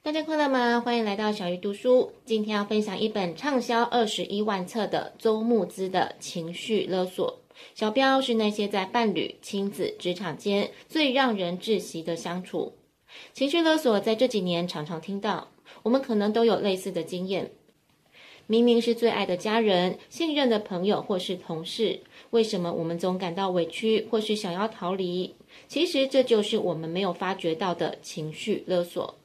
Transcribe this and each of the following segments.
大家快乐吗？欢迎来到小鱼读书。今天要分享一本畅销二十一万册的周慕姿的《情绪勒索》，小标是那些在伴侣、亲子、职场间最让人窒息的相处。情绪勒索在这几年常常听到，我们可能都有类似的经验。明明是最爱的家人、信任的朋友或是同事，为什么我们总感到委屈或是想要逃离？其实这就是我们没有发觉到的情绪勒索。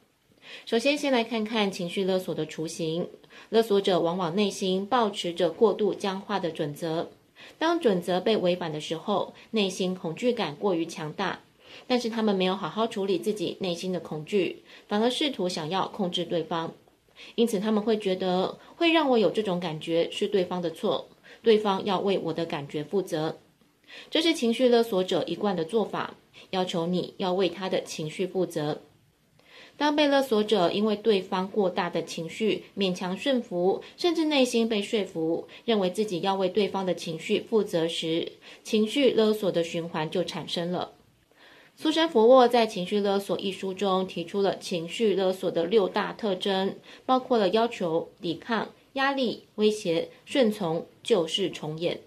首先，先来看看情绪勒索的雏形。勒索者往往内心抱持着过度僵化的准则，当准则被违反的时候，内心恐惧感过于强大。但是他们没有好好处理自己内心的恐惧，反而试图想要控制对方。因此他们会觉得，会让我有这种感觉是对方的错，对方要为我的感觉负责。这是情绪勒索者一贯的做法，要求你要为他的情绪负责。当被勒索者因为对方过大的情绪勉强顺服，甚至内心被说服，认为自己要为对方的情绪负责时，情绪勒索的循环就产生了。苏珊·福沃在《情绪勒索》一书中提出了情绪勒索的六大特征，包括了要求、抵抗、压力、威胁、顺从、旧事重演。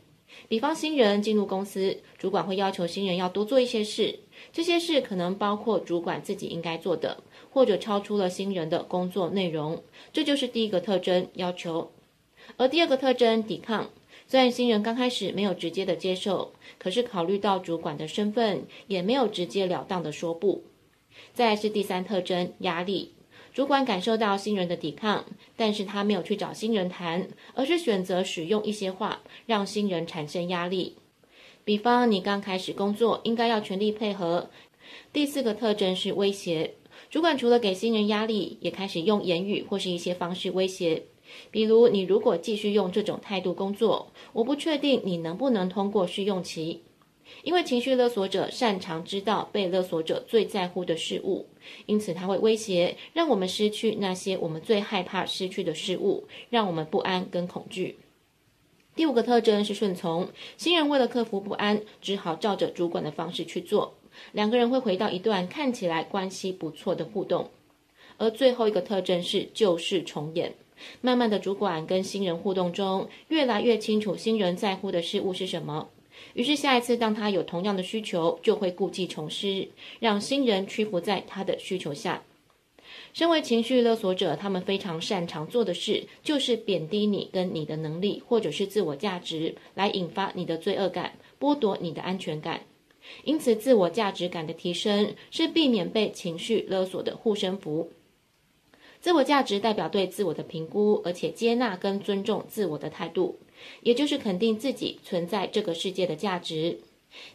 比方，新人进入公司，主管会要求新人要多做一些事，这些事可能包括主管自己应该做的。或者超出了新人的工作内容，这就是第一个特征，要求。而第二个特征，抵抗。虽然新人刚开始没有直接的接受，可是考虑到主管的身份，也没有直截了当的说不。再是第三特征，压力。主管感受到新人的抵抗，但是他没有去找新人谈，而是选择使用一些话，让新人产生压力。比方，你刚开始工作，应该要全力配合。第四个特征是威胁。主管除了给新人压力，也开始用言语或是一些方式威胁，比如你如果继续用这种态度工作，我不确定你能不能通过试用期。因为情绪勒索者擅长知道被勒索者最在乎的事物，因此他会威胁让我们失去那些我们最害怕失去的事物，让我们不安跟恐惧。第五个特征是顺从，新人为了克服不安，只好照着主管的方式去做。两个人会回到一段看起来关系不错的互动，而最后一个特征是旧事重演。慢慢的，主管跟新人互动中，越来越清楚新人在乎的事物是什么。于是下一次当他有同样的需求，就会故技重施，让新人屈服在他的需求下。身为情绪勒索者，他们非常擅长做的事，就是贬低你跟你的能力，或者是自我价值，来引发你的罪恶感，剥夺你的安全感。因此，自我价值感的提升是避免被情绪勒索的护身符。自我价值代表对自我的评估，而且接纳跟尊重自我的态度，也就是肯定自己存在这个世界的价值。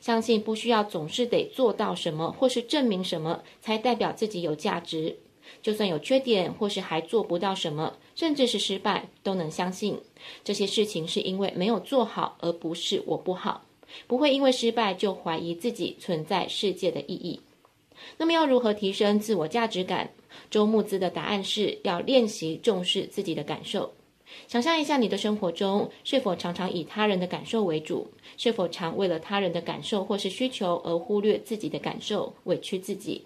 相信不需要总是得做到什么或是证明什么才代表自己有价值。就算有缺点或是还做不到什么，甚至是失败，都能相信这些事情是因为没有做好，而不是我不好。不会因为失败就怀疑自己存在世界的意义。那么要如何提升自我价值感？周慕姿的答案是要练习重视自己的感受。想象一下你的生活中是否常常以他人的感受为主？是否常为了他人的感受或是需求而忽略自己的感受，委屈自己？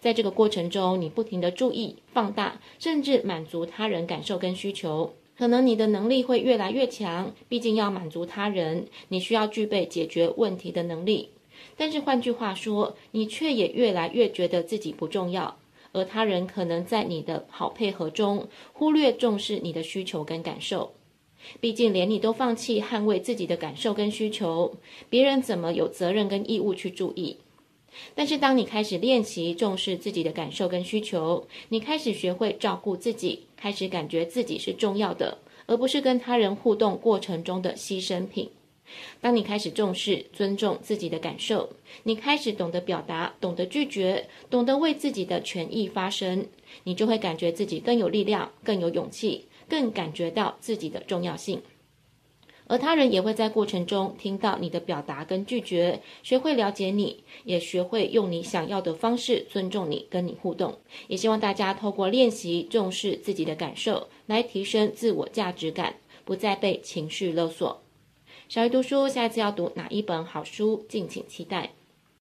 在这个过程中，你不停地注意、放大，甚至满足他人感受跟需求。可能你的能力会越来越强，毕竟要满足他人，你需要具备解决问题的能力。但是换句话说，你却也越来越觉得自己不重要，而他人可能在你的好配合中忽略重视你的需求跟感受。毕竟连你都放弃捍卫自己的感受跟需求，别人怎么有责任跟义务去注意？但是，当你开始练习重视自己的感受跟需求，你开始学会照顾自己，开始感觉自己是重要的，而不是跟他人互动过程中的牺牲品。当你开始重视、尊重自己的感受，你开始懂得表达、懂得拒绝、懂得为自己的权益发声，你就会感觉自己更有力量、更有勇气，更感觉到自己的重要性。而他人也会在过程中听到你的表达跟拒绝，学会了解你，也学会用你想要的方式尊重你，跟你互动。也希望大家透过练习重视自己的感受，来提升自我价值感，不再被情绪勒索。小鱼读书，下一次要读哪一本好书，敬请期待。